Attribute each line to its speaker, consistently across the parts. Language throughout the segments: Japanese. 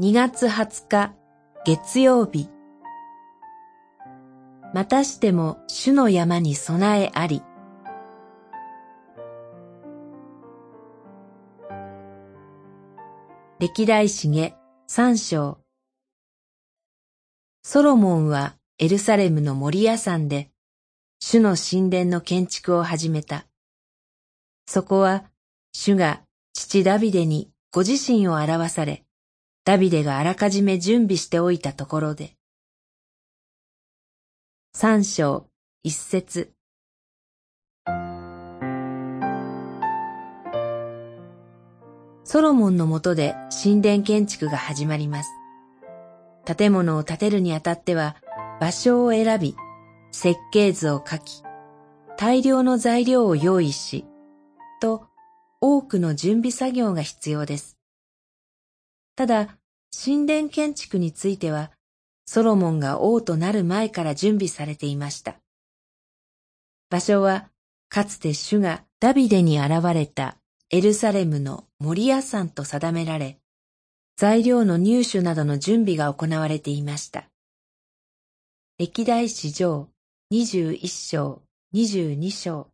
Speaker 1: 2月20日月曜日。またしても主の山に備えあり。歴代史下三章。ソロモンはエルサレムの森屋山で主の神殿の建築を始めた。そこは主が父ダビデにご自身を表され、ダビデがあらかじめ準備しておいたところで。三章一節ソロモンのもとで神殿建築が始まります。建物を建てるにあたっては場所を選び、設計図を書き、大量の材料を用意し、と多くの準備作業が必要です。ただ、神殿建築については、ソロモンが王となる前から準備されていました。場所は、かつて主がダビデに現れたエルサレムの森屋山と定められ、材料の入手などの準備が行われていました。歴代史上21章、22章。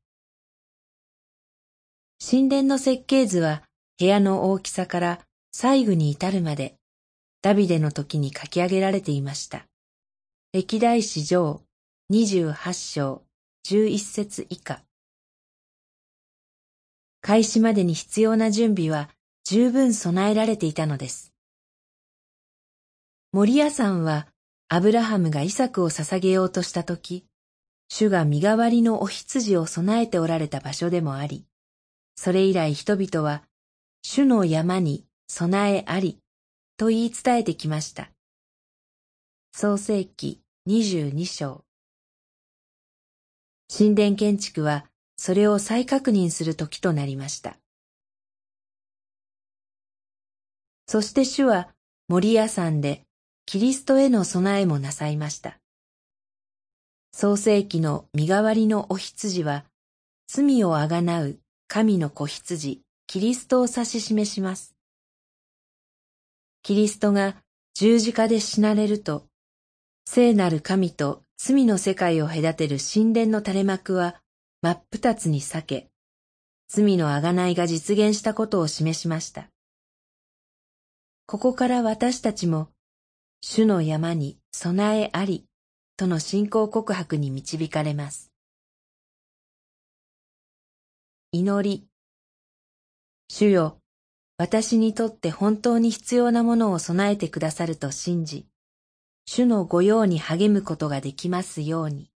Speaker 1: 神殿の設計図は部屋の大きさから細部に至るまでダビデの時に書き上げられていました。歴代史上28章11節以下。開始までに必要な準備は十分備えられていたのです。森屋さんはアブラハムがイサクを捧げようとしたとき、主が身代わりのお羊を備えておられた場所でもあり、それ以来人々は、主の山に備えあり、と言い伝えてきました。創世記22章。神殿建築はそれを再確認する時となりました。そして主は森屋山でキリストへの備えもなさいました。創世記の身代わりのお羊は、罪をあがなう神の子羊、キリストを指し示します。キリストが十字架で死なれると、聖なる神と罪の世界を隔てる神殿の垂れ幕は真っ二つに裂け、罪の贖いが実現したことを示しました。ここから私たちも、主の山に備えあり、との信仰告白に導かれます。祈り。主よ、私にとって本当に必要なものを備えてくださると信じ、主の御用に励むことができますように。